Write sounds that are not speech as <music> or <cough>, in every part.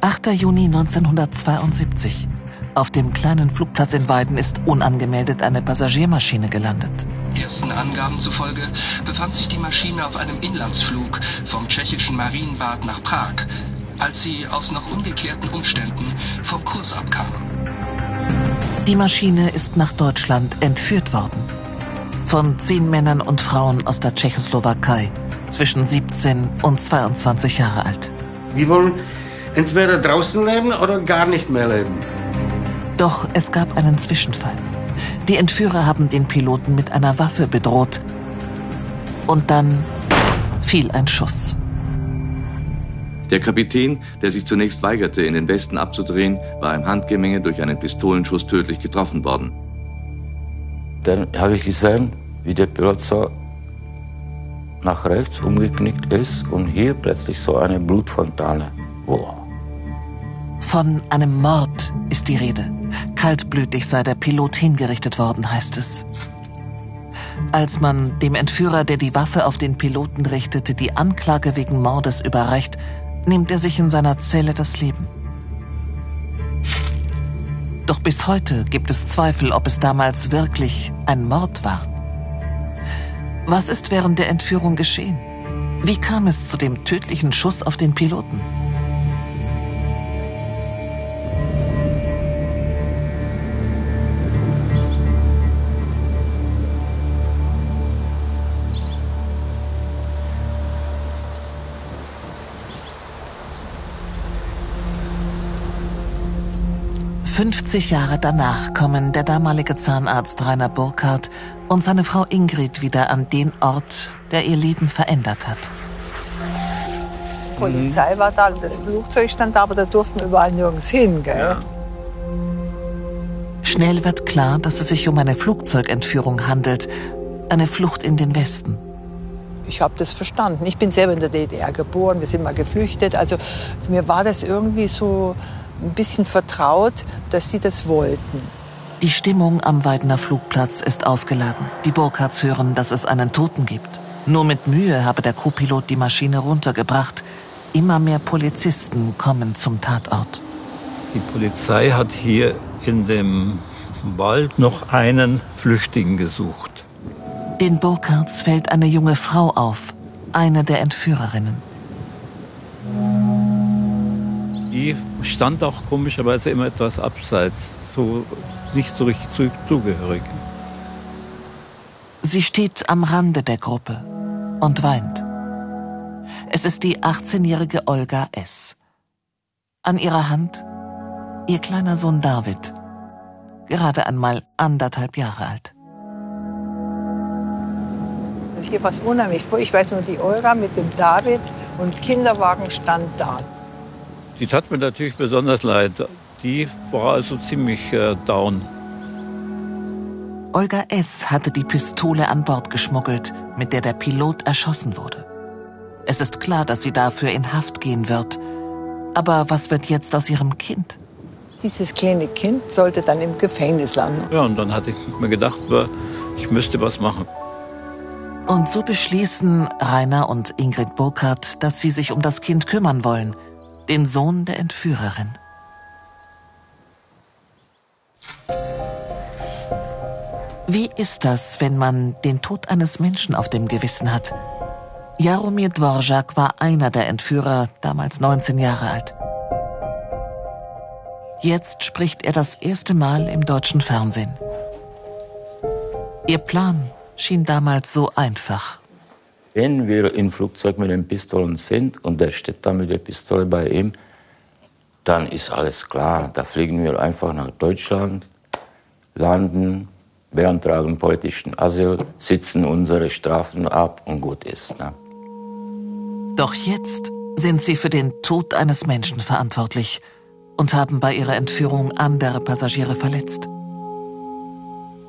8. Juni 1972. Auf dem kleinen Flugplatz in Weiden ist unangemeldet eine Passagiermaschine gelandet. Ersten Angaben zufolge befand sich die Maschine auf einem Inlandsflug vom tschechischen Marienbad nach Prag, als sie aus noch ungeklärten Umständen vom Kurs abkam. Die Maschine ist nach Deutschland entführt worden. Von zehn Männern und Frauen aus der Tschechoslowakei, zwischen 17 und 22 Jahre alt. Wir wollen entweder draußen leben oder gar nicht mehr leben. Doch es gab einen Zwischenfall. Die Entführer haben den Piloten mit einer Waffe bedroht. Und dann fiel ein Schuss. Der Kapitän, der sich zunächst weigerte, in den Westen abzudrehen, war im Handgemenge durch einen Pistolenschuss tödlich getroffen worden. Dann habe ich gesehen, wie der Pilot so nach rechts umgeknickt ist und hier plötzlich so eine Blutfontane. Wow. Von einem Mord ist die Rede. Kaltblütig sei der Pilot hingerichtet worden, heißt es. Als man dem Entführer, der die Waffe auf den Piloten richtete, die Anklage wegen Mordes überreicht, nimmt er sich in seiner Zelle das Leben. Doch bis heute gibt es Zweifel, ob es damals wirklich ein Mord war. Was ist während der Entführung geschehen? Wie kam es zu dem tödlichen Schuss auf den Piloten? 50 Jahre danach kommen der damalige Zahnarzt Rainer Burkhardt und seine Frau Ingrid wieder an den Ort, der ihr Leben verändert hat. Die Polizei war da, das Flugzeug stand da, aber da durften überall nirgends hin. Gell? Ja. Schnell wird klar, dass es sich um eine Flugzeugentführung handelt, eine Flucht in den Westen. Ich habe das verstanden. Ich bin selber in der DDR geboren, wir sind mal geflüchtet. Also mir war das irgendwie so ein bisschen vertraut, dass sie das wollten. Die Stimmung am Weidener Flugplatz ist aufgeladen. Die Burkhards hören, dass es einen Toten gibt. Nur mit Mühe habe der Co-Pilot die Maschine runtergebracht. Immer mehr Polizisten kommen zum Tatort. Die Polizei hat hier in dem Wald noch einen Flüchtigen gesucht. Den Burkhards fällt eine junge Frau auf, eine der Entführerinnen. Die stand auch komischerweise immer etwas abseits, so nicht so richtig zugehörig. Sie steht am Rande der Gruppe und weint. Es ist die 18-jährige Olga S. An ihrer Hand ihr kleiner Sohn David, gerade einmal anderthalb Jahre alt. Hier war es unheimlich vor. Ich weiß nur, die Olga mit dem David und Kinderwagen stand da. Die tat mir natürlich besonders leid. Die war also ziemlich äh, down. Olga S. hatte die Pistole an Bord geschmuggelt, mit der der Pilot erschossen wurde. Es ist klar, dass sie dafür in Haft gehen wird. Aber was wird jetzt aus ihrem Kind? Dieses kleine Kind sollte dann im Gefängnis landen. Ja, und dann hatte ich mir gedacht, ich müsste was machen. Und so beschließen Rainer und Ingrid Burkhardt, dass sie sich um das Kind kümmern wollen – den Sohn der Entführerin. Wie ist das, wenn man den Tod eines Menschen auf dem Gewissen hat? Jaromir Dvorak war einer der Entführer, damals 19 Jahre alt. Jetzt spricht er das erste Mal im deutschen Fernsehen. Ihr Plan schien damals so einfach. Wenn wir im Flugzeug mit den Pistolen sind und der steht da mit der Pistole bei ihm, dann ist alles klar. Da fliegen wir einfach nach Deutschland, landen, beantragen politischen Asyl, sitzen unsere Strafen ab und gut ist. Ne? Doch jetzt sind sie für den Tod eines Menschen verantwortlich und haben bei ihrer Entführung andere Passagiere verletzt.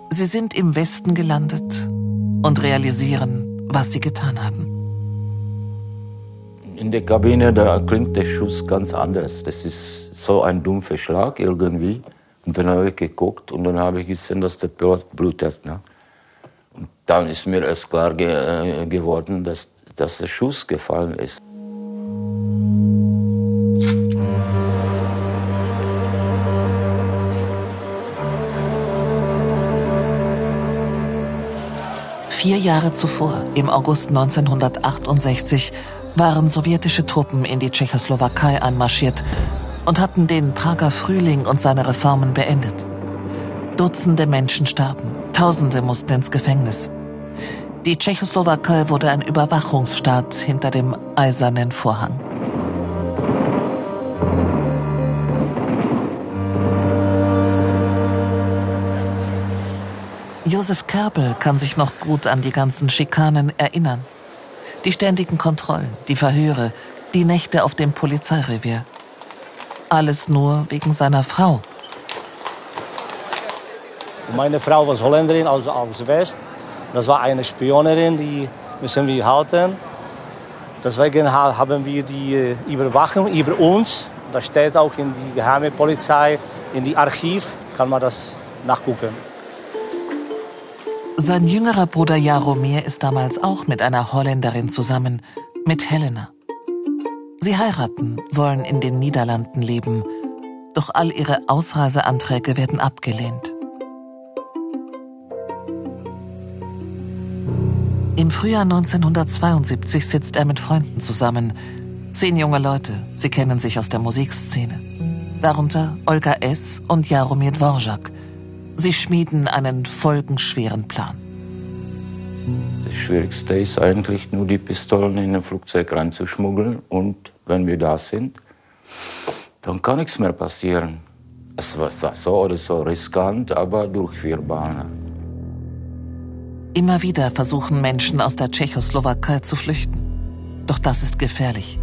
Sie sind im Westen gelandet und realisieren, was sie getan haben. In der Kabine, da klingt der Schuss ganz anders. Das ist so ein dumpfer Schlag irgendwie. Und dann habe ich geguckt und dann habe ich gesehen, dass der Pilot blutet. Ne? Und dann ist mir erst klar ge äh, geworden, dass, dass der Schuss gefallen ist. Vier Jahre zuvor, im August 1968, waren sowjetische Truppen in die Tschechoslowakei einmarschiert und hatten den Prager Frühling und seine Reformen beendet. Dutzende Menschen starben, Tausende mussten ins Gefängnis. Die Tschechoslowakei wurde ein Überwachungsstaat hinter dem eisernen Vorhang. Josef Kerbel kann sich noch gut an die ganzen Schikanen erinnern. Die ständigen Kontrollen, die Verhöre, die Nächte auf dem Polizeirevier. Alles nur wegen seiner Frau. Meine Frau war Holländerin, also aus West. Das war eine Spionerin, die müssen wir halten. Deswegen haben wir die äh, Überwachung über uns. Das steht auch in die geheime Polizei, in die Archiv kann man das nachgucken. Sein jüngerer Bruder Jaromir ist damals auch mit einer Holländerin zusammen, mit Helena. Sie heiraten, wollen in den Niederlanden leben, doch all ihre Ausreiseanträge werden abgelehnt. Im Frühjahr 1972 sitzt er mit Freunden zusammen. Zehn junge Leute, sie kennen sich aus der Musikszene. Darunter Olga S. und Jaromir Dvorak, Sie schmieden einen folgenschweren Plan. Das Schwierigste ist eigentlich nur die Pistolen in ein Flugzeug reinzuschmuggeln und wenn wir da sind, dann kann nichts mehr passieren. Es war so oder so riskant, aber durchführbar. Immer wieder versuchen Menschen aus der Tschechoslowakei zu flüchten. Doch das ist gefährlich.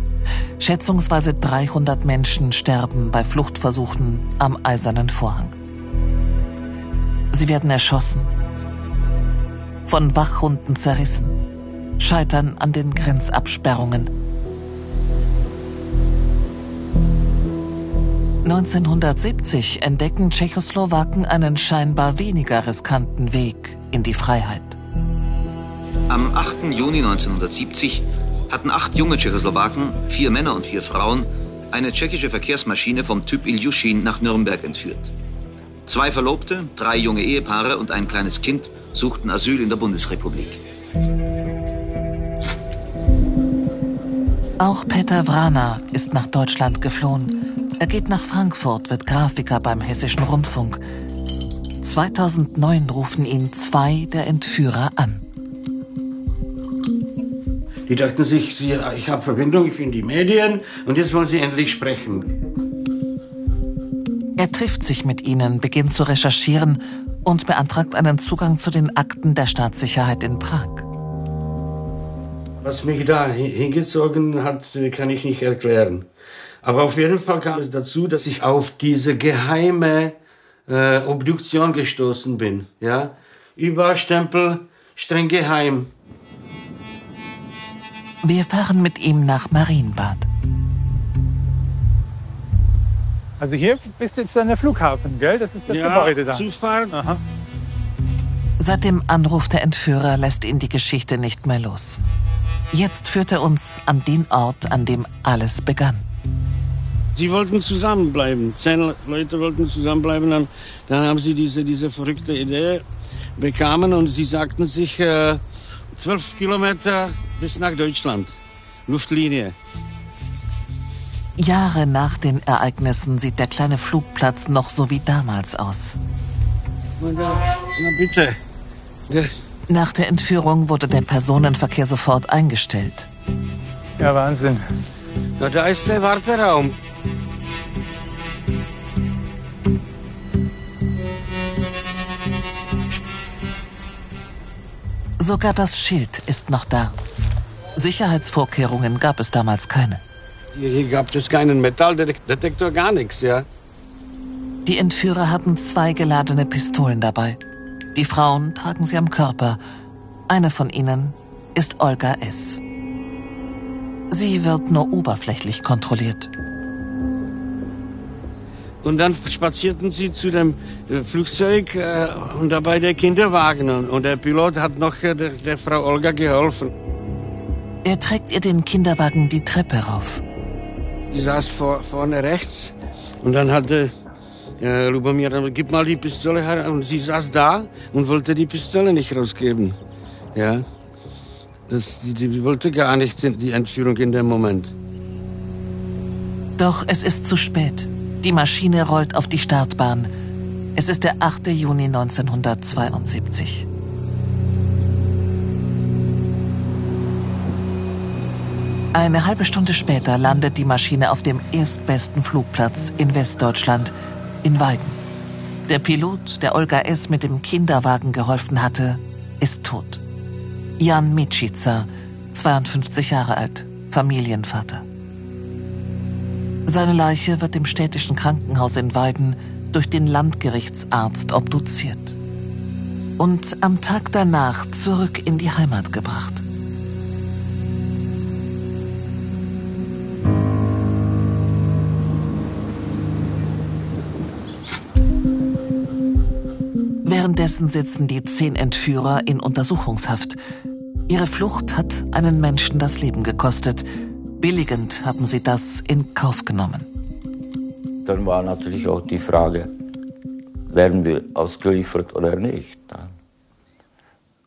Schätzungsweise 300 Menschen sterben bei Fluchtversuchen am Eisernen Vorhang. Sie werden erschossen, von Wachhunden zerrissen, scheitern an den Grenzabsperrungen. 1970 entdecken Tschechoslowaken einen scheinbar weniger riskanten Weg in die Freiheit. Am 8. Juni 1970 hatten acht junge Tschechoslowaken, vier Männer und vier Frauen, eine tschechische Verkehrsmaschine vom Typ Ilyushin nach Nürnberg entführt. Zwei Verlobte, drei junge Ehepaare und ein kleines Kind suchten Asyl in der Bundesrepublik. Auch Peter Vrana ist nach Deutschland geflohen. Er geht nach Frankfurt, wird Grafiker beim Hessischen Rundfunk. 2009 rufen ihn zwei der Entführer an. Die dachten sich, ich habe Verbindung, ich bin die Medien und jetzt wollen sie endlich sprechen. Er trifft sich mit ihnen, beginnt zu recherchieren und beantragt einen Zugang zu den Akten der Staatssicherheit in Prag. Was mich da hingezogen hat, kann ich nicht erklären. Aber auf jeden Fall kam es dazu, dass ich auf diese geheime äh, Obduktion gestoßen bin. Ja? Überstempel, streng geheim. Wir fahren mit ihm nach Marienbad. Also hier bist jetzt dann der Flughafen, gell? Das ist das ja, Gebäude da. Zufahrt. Aha. Seit dem Anruf der Entführer lässt ihn die Geschichte nicht mehr los. Jetzt führt er uns an den Ort, an dem alles begann. Sie wollten zusammenbleiben. Zehn Leute wollten zusammenbleiben. Dann, dann haben sie diese, diese verrückte Idee bekamen und sie sagten sich äh, zwölf Kilometer bis nach Deutschland. Luftlinie. Jahre nach den Ereignissen sieht der kleine Flugplatz noch so wie damals aus. Na, bitte. Nach der Entführung wurde der Personenverkehr sofort eingestellt. Ja, Wahnsinn. Na, da ist der Warteraum. Sogar das Schild ist noch da. Sicherheitsvorkehrungen gab es damals keine. Hier gab es keinen Metalldetektor, gar nichts, ja. Die Entführer haben zwei geladene Pistolen dabei. Die Frauen tragen sie am Körper. Eine von ihnen ist Olga S. Sie wird nur oberflächlich kontrolliert. Und dann spazierten sie zu dem äh, Flugzeug äh, und dabei der Kinderwagen. Und der Pilot hat noch äh, der, der Frau Olga geholfen. Er trägt ihr den Kinderwagen die Treppe rauf. Die saß vor, vorne rechts und dann hatte äh, Lubomir, gib mal die Pistole her und sie saß da und wollte die Pistole nicht rausgeben. Ja. Das, die, die wollte gar nicht die Entführung in dem Moment. Doch es ist zu spät. Die Maschine rollt auf die Startbahn. Es ist der 8. Juni 1972. Eine halbe Stunde später landet die Maschine auf dem erstbesten Flugplatz in Westdeutschland, in Weiden. Der Pilot, der Olga S. mit dem Kinderwagen geholfen hatte, ist tot. Jan Mitschica, 52 Jahre alt, Familienvater. Seine Leiche wird im städtischen Krankenhaus in Weiden durch den Landgerichtsarzt obduziert und am Tag danach zurück in die Heimat gebracht. Währenddessen sitzen die zehn Entführer in Untersuchungshaft. Ihre Flucht hat einen Menschen das Leben gekostet. Billigend haben sie das in Kauf genommen. Dann war natürlich auch die Frage, werden wir ausgeliefert oder nicht.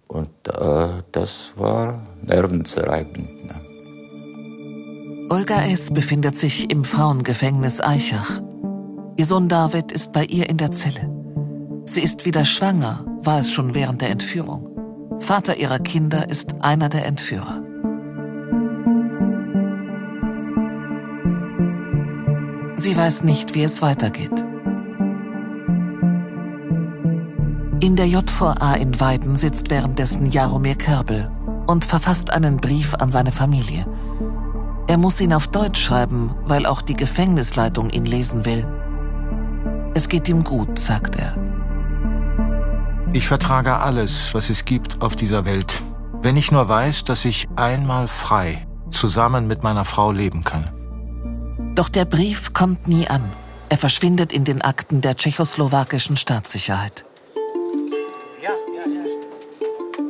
Und äh, das war nervenzerreibend. Olga S. befindet sich im Frauengefängnis Eichach. Ihr Sohn David ist bei ihr in der Zelle. Sie ist wieder schwanger, war es schon während der Entführung. Vater ihrer Kinder ist einer der Entführer. Sie weiß nicht, wie es weitergeht. In der JVA in Weiden sitzt währenddessen Jaromir Kerbel und verfasst einen Brief an seine Familie. Er muss ihn auf Deutsch schreiben, weil auch die Gefängnisleitung ihn lesen will. Es geht ihm gut, sagt er. Ich vertrage alles, was es gibt auf dieser Welt, wenn ich nur weiß, dass ich einmal frei zusammen mit meiner Frau leben kann. Doch der Brief kommt nie an. Er verschwindet in den Akten der tschechoslowakischen Staatssicherheit.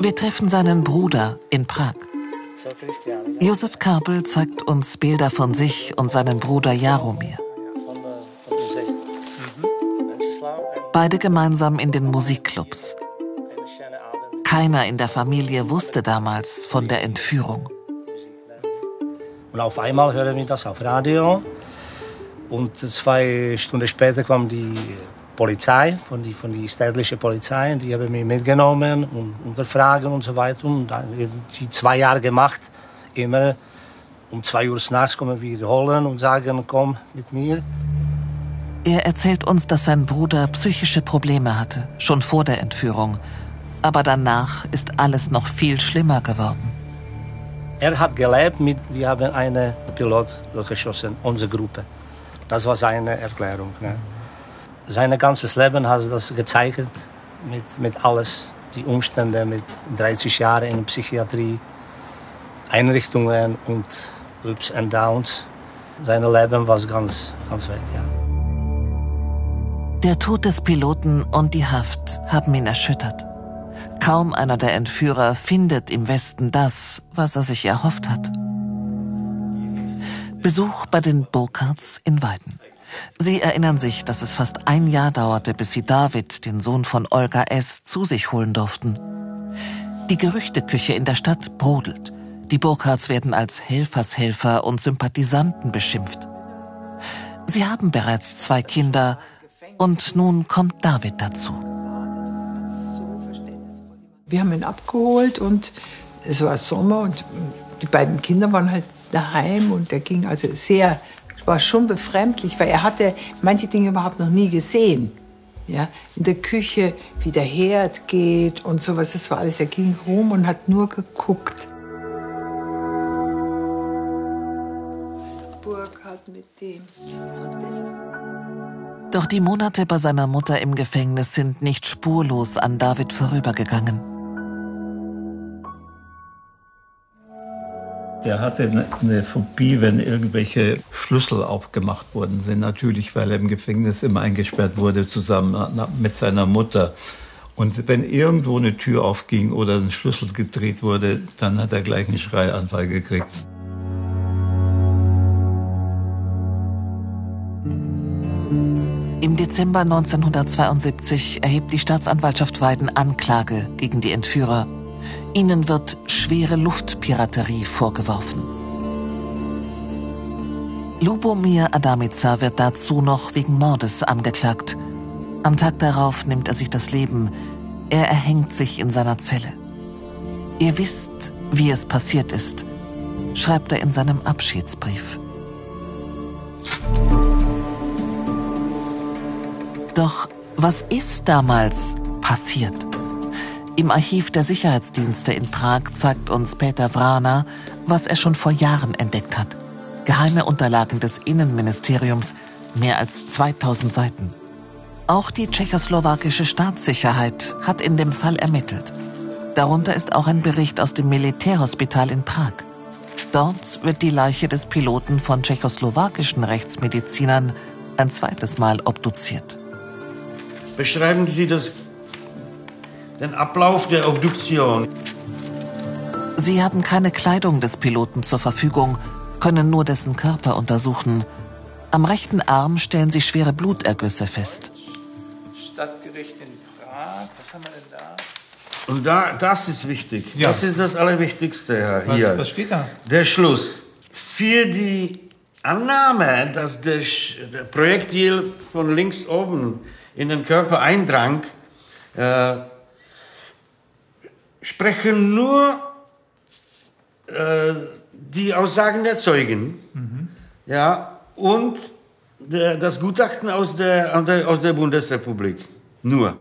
Wir treffen seinen Bruder in Prag. Josef Karpel zeigt uns Bilder von sich und seinem Bruder Jaromir. Beide gemeinsam in den Musikclubs. Keiner in der Familie wusste damals von der Entführung. Und auf einmal hören wir das auf Radio. Und zwei Stunden später kam die Polizei, von die, von die städtlichen Polizei. Die haben mich mitgenommen und unterfragen und so weiter. Und die zwei Jahre gemacht. Immer um zwei Uhr nachts kommen wir holen und sagen, komm mit mir. Er erzählt uns, dass sein Bruder psychische Probleme hatte, schon vor der Entführung. Aber danach ist alles noch viel schlimmer geworden. Er hat gelebt mit, wir haben einen Pilot durchgeschossen, unsere Gruppe. Das war seine Erklärung. Ne? Sein ganzes Leben hat das gezeigt, mit, mit alles, die Umstände, mit 30 Jahren in Psychiatrie, Einrichtungen und Ups und Downs. Sein Leben war ganz, ganz weg, ja. Der Tod des Piloten und die Haft haben ihn erschüttert. Kaum einer der Entführer findet im Westen das, was er sich erhofft hat. Besuch bei den Burkhards in Weiden. Sie erinnern sich, dass es fast ein Jahr dauerte, bis sie David, den Sohn von Olga S., zu sich holen durften. Die Gerüchteküche in der Stadt brodelt. Die Burkhards werden als Helfershelfer und Sympathisanten beschimpft. Sie haben bereits zwei Kinder, und nun kommt David dazu. Wir haben ihn abgeholt und es war Sommer und die beiden Kinder waren halt daheim und er ging also sehr, war schon befremdlich, weil er hatte manche Dinge überhaupt noch nie gesehen. Ja, in der Küche, wie der Herd geht und sowas, das war alles. Er ging rum und hat nur geguckt. Burkhardt mit dem. Doch die Monate bei seiner Mutter im Gefängnis sind nicht spurlos an David vorübergegangen. Der hatte eine Phobie, wenn irgendwelche Schlüssel aufgemacht worden sind. Natürlich, weil er im Gefängnis immer eingesperrt wurde, zusammen mit seiner Mutter. Und wenn irgendwo eine Tür aufging oder ein Schlüssel gedreht wurde, dann hat er gleich einen Schreianfall gekriegt. Dezember 1972 erhebt die Staatsanwaltschaft Weiden Anklage gegen die Entführer. Ihnen wird schwere Luftpiraterie vorgeworfen. Lubomir Adamica wird dazu noch wegen Mordes angeklagt. Am Tag darauf nimmt er sich das Leben. Er erhängt sich in seiner Zelle. Ihr wisst, wie es passiert ist, schreibt er in seinem Abschiedsbrief. Doch was ist damals passiert? Im Archiv der Sicherheitsdienste in Prag zeigt uns Peter Vrana, was er schon vor Jahren entdeckt hat. Geheime Unterlagen des Innenministeriums, mehr als 2000 Seiten. Auch die tschechoslowakische Staatssicherheit hat in dem Fall ermittelt. Darunter ist auch ein Bericht aus dem Militärhospital in Prag. Dort wird die Leiche des Piloten von tschechoslowakischen Rechtsmedizinern ein zweites Mal obduziert. Beschreiben Sie das, den Ablauf der Obduktion. Sie haben keine Kleidung des Piloten zur Verfügung, können nur dessen Körper untersuchen. Am rechten Arm stellen sie schwere Blutergüsse fest. Stadtgericht in Prag, was haben wir denn da? Und da, das ist wichtig. Ja. Das ist das Allerwichtigste Herr, Was- hier. was steht da? Der Schluss. Für die Annahme, dass der, Sch- der Projektil von links oben in den Körper eindrang, äh, sprechen nur äh, die Aussagen der Zeugen. Ja, und der, das Gutachten aus der, aus der- aus der Bundesrepublik. Nur.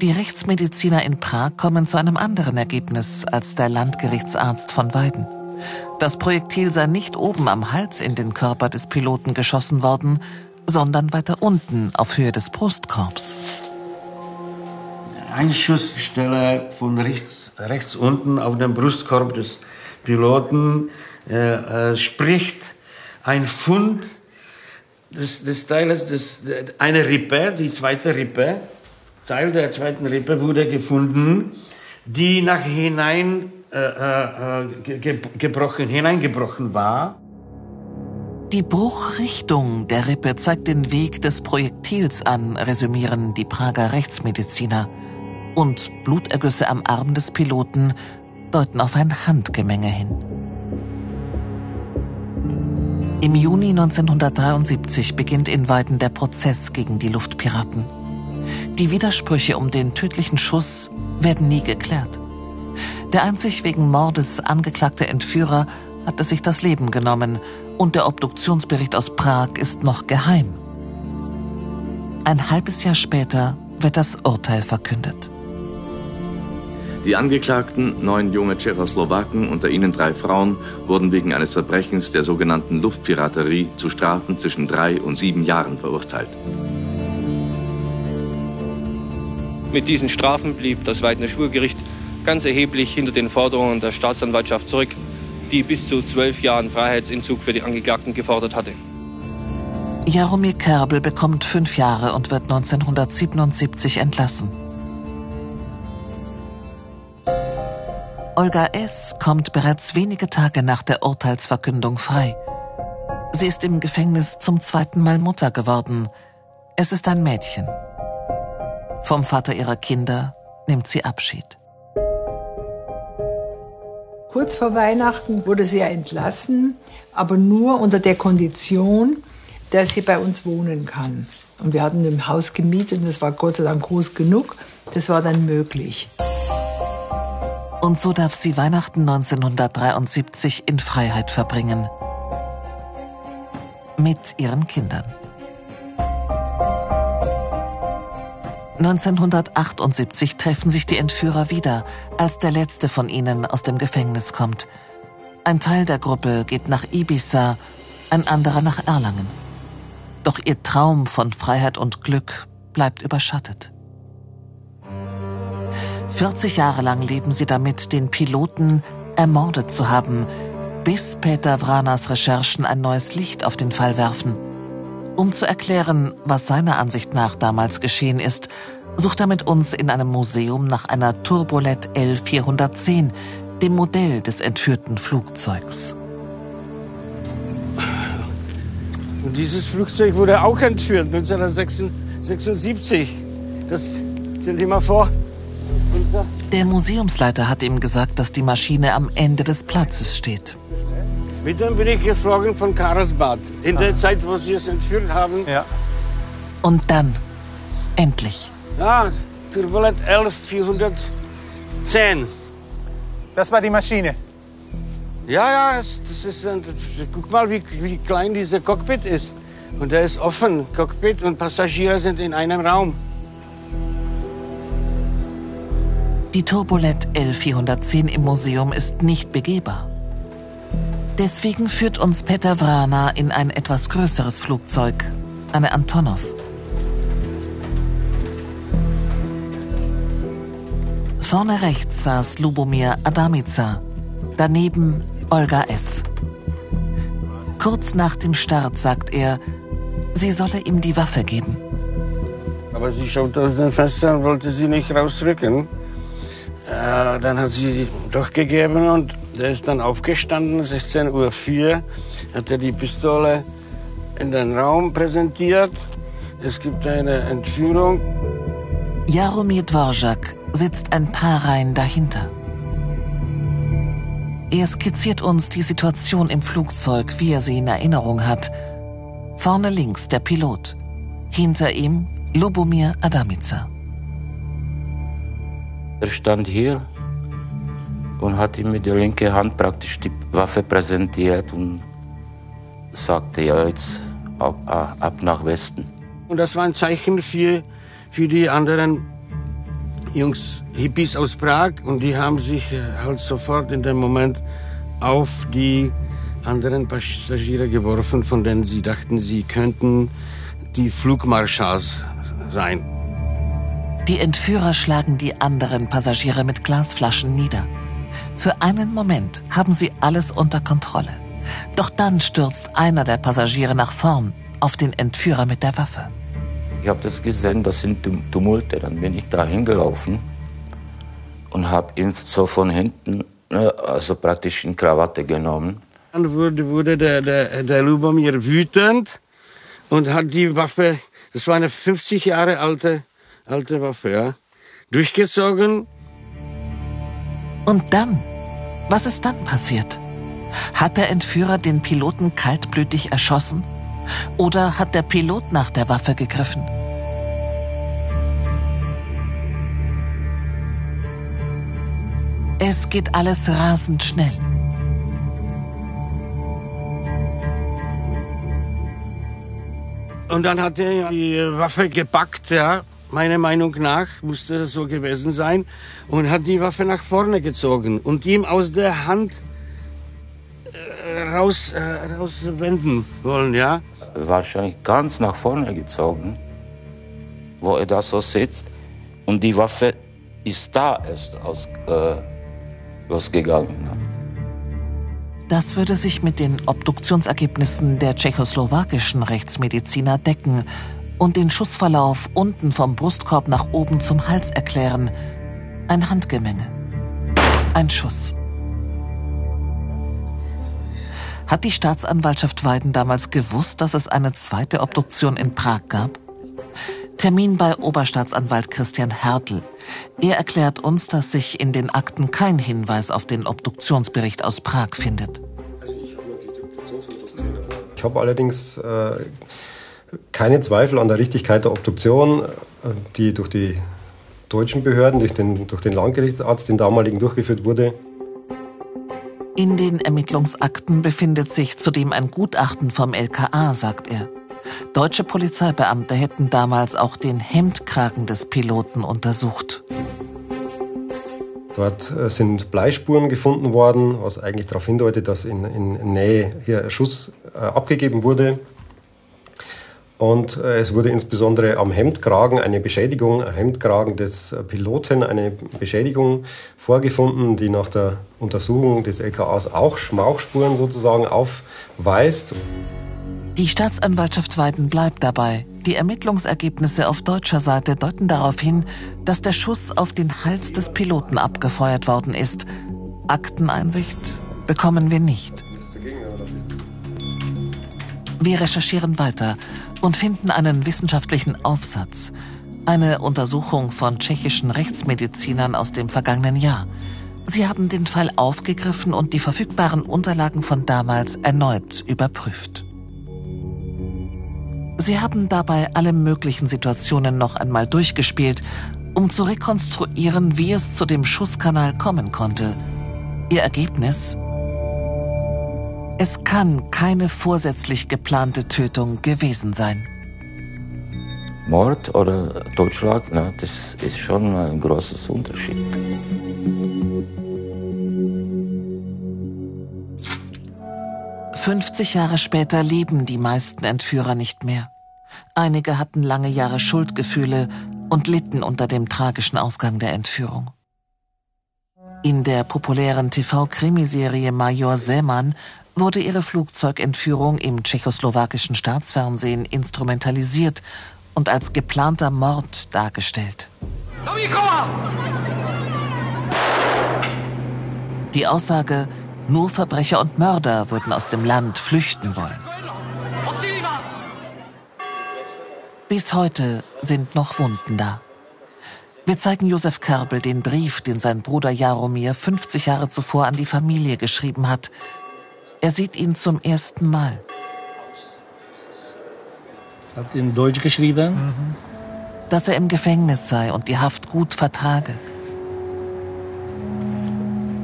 Die Rechtsmediziner in Prag kommen zu einem anderen Ergebnis als der Landgerichtsarzt von Weiden. Das Projektil sei nicht oben am Hals in den Körper des Piloten geschossen worden, sondern weiter unten auf Höhe des Brustkorbs. Einschussstelle von rechts, rechts unten auf dem Brustkorb des Piloten äh, äh, spricht ein Fund des, des Teiles, des, eine Rippe, die zweite Rippe, Teil der zweiten Rippe wurde gefunden, die nach hinein äh, äh, ge, gebrochen, hineingebrochen war. Die Bruchrichtung der Rippe zeigt den Weg des Projektils an, resümieren die Prager Rechtsmediziner. Und Blutergüsse am Arm des Piloten deuten auf ein Handgemenge hin. Im Juni 1973 beginnt in Weiden der Prozess gegen die Luftpiraten. Die Widersprüche um den tödlichen Schuss werden nie geklärt. Der einzig wegen Mordes angeklagte Entführer hatte sich das Leben genommen und der Obduktionsbericht aus Prag ist noch geheim. Ein halbes Jahr später wird das Urteil verkündet. Die Angeklagten, neun junge Tschechoslowaken, unter ihnen drei Frauen, wurden wegen eines Verbrechens der sogenannten Luftpiraterie zu Strafen zwischen drei und sieben Jahren verurteilt. Mit diesen Strafen blieb das Weidner Schwurgericht ganz erheblich hinter den Forderungen der Staatsanwaltschaft zurück, die bis zu zwölf Jahren Freiheitsentzug für die Angeklagten gefordert hatte. Jaromir Kerbel bekommt fünf Jahre und wird 1977 entlassen. Olga S. kommt bereits wenige Tage nach der Urteilsverkündung frei. Sie ist im Gefängnis zum zweiten Mal Mutter geworden. Es ist ein Mädchen. Vom Vater ihrer Kinder nimmt sie Abschied. Kurz vor Weihnachten wurde sie ja entlassen, aber nur unter der Kondition, dass sie bei uns wohnen kann. Und wir hatten ein Haus gemietet und das war Gott sei Dank groß genug. Das war dann möglich. Und so darf sie Weihnachten 1973 in Freiheit verbringen. Mit ihren Kindern. 1978 treffen sich die Entführer wieder, als der letzte von ihnen aus dem Gefängnis kommt. Ein Teil der Gruppe geht nach Ibiza, ein anderer nach Erlangen. Doch ihr Traum von Freiheit und Glück bleibt überschattet. 40 Jahre lang leben sie damit, den Piloten ermordet zu haben, bis Peter Vranas Recherchen ein neues Licht auf den Fall werfen. Um zu erklären, was seiner Ansicht nach damals geschehen ist, sucht er mit uns in einem Museum nach einer Turbolet L410, dem Modell des entführten Flugzeugs. Und dieses Flugzeug wurde auch entführt 1976. Das stell dir mal vor, Der Museumsleiter hat ihm gesagt, dass die Maschine am Ende des Platzes steht. Mit dem bin ich geflogen von Karlsbad. In der Zeit, wo sie es entführt haben. Ja. Und dann, endlich. Ja, Turbulent 11410. Das war die Maschine. Ja, ja, das, das ist ein, guck mal, wie, wie klein dieser Cockpit ist. Und der ist offen, Cockpit und Passagiere sind in einem Raum. Die Turbolet L410 im Museum ist nicht begehbar. Deswegen führt uns Peter Vrana in ein etwas größeres Flugzeug, eine Antonov. Vorne rechts saß Lubomir Adamica, daneben Olga S. Kurz nach dem Start sagt er, sie solle ihm die Waffe geben. Aber sie schaute aus dem Fenster und wollte sie nicht rausrücken. Äh, dann hat sie doch gegeben und der ist dann aufgestanden, 16.04 Uhr, hat er die Pistole in den Raum präsentiert. Es gibt eine Entführung. Jaromir Dvorak sitzt ein paar Reihen dahinter. Er skizziert uns die Situation im Flugzeug, wie er sie in Erinnerung hat. Vorne links der Pilot, hinter ihm Lubomir Adamica. Er stand hier und hat ihm mit der linken Hand praktisch die Waffe präsentiert und sagte, ja, jetzt ab, ab nach Westen. Und das war ein Zeichen für, für die anderen Jungs, Hippies aus Prag und die haben sich äh, halt sofort in dem Moment auf die anderen Passagiere geworfen, von denen sie dachten, sie könnten die Flugmarschalls sein. Die Entführer schlagen die anderen Passagiere mit Glasflaschen nieder. Für einen Moment haben sie alles unter Kontrolle. Doch dann stürzt einer der Passagiere nach vorn auf den Entführer mit der Waffe. Ich habe das gesehen, das sind Tumulte. Dann bin ich da hingelaufen und habe ihn so von hinten, ne, also praktisch in Krawatte genommen. Dann wurde, wurde der, der, der Lubomir wütend und hat die Waffe, das war eine 50 Jahre alte, alte Waffe, ja, durchgezogen. Und dann? Was ist dann passiert? Hat der Entführer den Piloten kaltblütig erschossen? Oder hat der Pilot nach der Waffe gegriffen? Es geht alles rasend schnell. Und dann hat er die Waffe gepackt, ja, meiner Meinung nach musste das so gewesen sein, und hat die Waffe nach vorne gezogen und ihm aus der Hand äh, raus, äh, rauswenden wollen, ja wahrscheinlich ganz nach vorne gezogen, wo er da so sitzt. Und die Waffe ist da erst aus, äh, losgegangen. Das würde sich mit den Obduktionsergebnissen der tschechoslowakischen Rechtsmediziner decken und den Schussverlauf unten vom Brustkorb nach oben zum Hals erklären. Ein Handgemenge. Ein Schuss. Hat die Staatsanwaltschaft Weiden damals gewusst, dass es eine zweite Obduktion in Prag gab? Termin bei Oberstaatsanwalt Christian Hertel. Er erklärt uns, dass sich in den Akten kein Hinweis auf den Obduktionsbericht aus Prag findet. Ich habe allerdings äh, keine Zweifel an der Richtigkeit der Obduktion, äh, die durch die deutschen Behörden, durch den, durch den Landgerichtsarzt, den damaligen, durchgeführt wurde. In den Ermittlungsakten befindet sich zudem ein Gutachten vom LKA, sagt er. Deutsche Polizeibeamte hätten damals auch den Hemdkragen des Piloten untersucht. Dort äh, sind Bleispuren gefunden worden, was eigentlich darauf hindeutet, dass in, in Nähe hier ein Schuss äh, abgegeben wurde. Und äh, es wurde insbesondere am Hemdkragen eine Beschädigung, am Hemdkragen des Piloten eine Beschädigung vorgefunden, die nach der Untersuchung des LKAs auch Schmauchspuren sozusagen aufweist. Die Staatsanwaltschaft Weiden bleibt dabei. Die Ermittlungsergebnisse auf deutscher Seite deuten darauf hin, dass der Schuss auf den Hals des Piloten abgefeuert worden ist. Akteneinsicht bekommen wir nicht. Wir recherchieren weiter und finden einen wissenschaftlichen Aufsatz. Eine Untersuchung von tschechischen Rechtsmedizinern aus dem vergangenen Jahr. Sie haben den Fall aufgegriffen und die verfügbaren Unterlagen von damals erneut überprüft. Sie haben dabei alle möglichen Situationen noch einmal durchgespielt, um zu rekonstruieren, wie es zu dem Schusskanal kommen konnte. Ihr Ergebnis? Es kann keine vorsätzlich geplante Tötung gewesen sein. Mord oder Totschlag, ne, das ist schon ein großes Unterschied. »50 Jahre später leben die meisten Entführer nicht mehr. Einige hatten lange Jahre Schuldgefühle und litten unter dem tragischen Ausgang der Entführung. In der populären TV-Krimiserie Major Seemann wurde ihre Flugzeugentführung im tschechoslowakischen Staatsfernsehen instrumentalisiert und als geplanter Mord dargestellt. Die Aussage, nur Verbrecher und Mörder würden aus dem Land flüchten wollen. Bis heute sind noch Wunden da. Wir zeigen Josef Kerbel den Brief, den sein Bruder Jaromir 50 Jahre zuvor an die Familie geschrieben hat. Er sieht ihn zum ersten Mal. Hat in Deutsch geschrieben. Mhm. Dass er im Gefängnis sei und die Haft gut vertrage.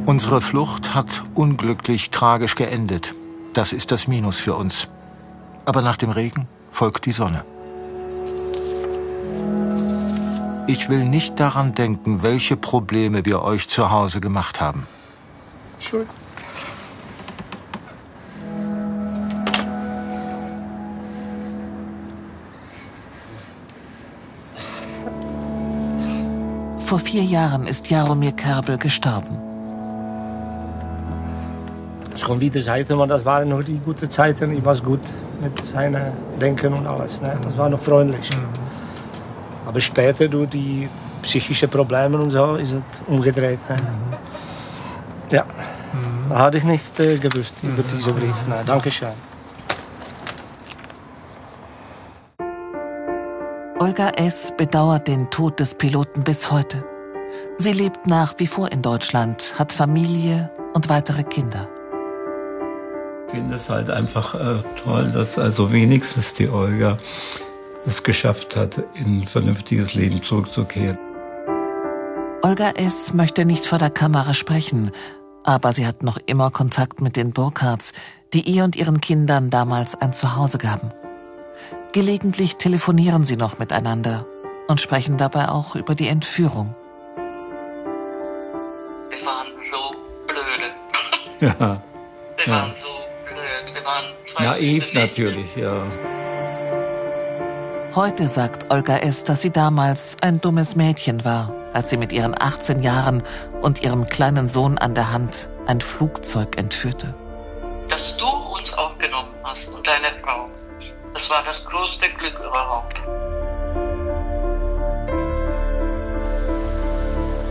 Unsere Flucht hat unglücklich tragisch geendet. Das ist das Minus für uns. Aber nach dem Regen folgt die Sonne. Ich will nicht daran denken, welche Probleme wir euch zu Hause gemacht haben. Entschuldigung. Vor vier Jahren ist Jaromir Kerbel gestorben. Es kommt wieder Zeiten, aber das waren noch die guten Zeiten. Ich war gut mit seinem Denken und alles. Ne? Das war noch freundlich. Mhm. Aber später durch die psychischen Probleme und so ist es umgedreht. Ne? Mhm. Ja, mhm. hatte ich nicht äh, gewusst über diesen Brief. Nein, danke Olga S. bedauert den Tod des Piloten bis heute. Sie lebt nach wie vor in Deutschland, hat Familie und weitere Kinder. Ich finde es halt einfach äh, toll, dass also wenigstens die Olga es geschafft hat, in ein vernünftiges Leben zurückzukehren. Olga S. möchte nicht vor der Kamera sprechen, aber sie hat noch immer Kontakt mit den Burkhards, die ihr und ihren Kindern damals ein Zuhause gaben. Gelegentlich telefonieren sie noch miteinander und sprechen dabei auch über die Entführung. Wir waren so blöde. <laughs> Ja. Wir ja. waren so blöd. Wir waren zwei Naiv natürlich, ja. Heute sagt Olga S., dass sie damals ein dummes Mädchen war, als sie mit ihren 18 Jahren und ihrem kleinen Sohn an der Hand ein Flugzeug entführte. Dass du uns aufgenommen hast und deine Frau. Das war das größte Glück überhaupt.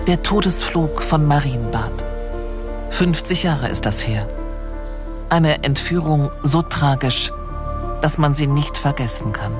Der Todesflug von Marienbad. 50 Jahre ist das her. Eine Entführung so tragisch, dass man sie nicht vergessen kann.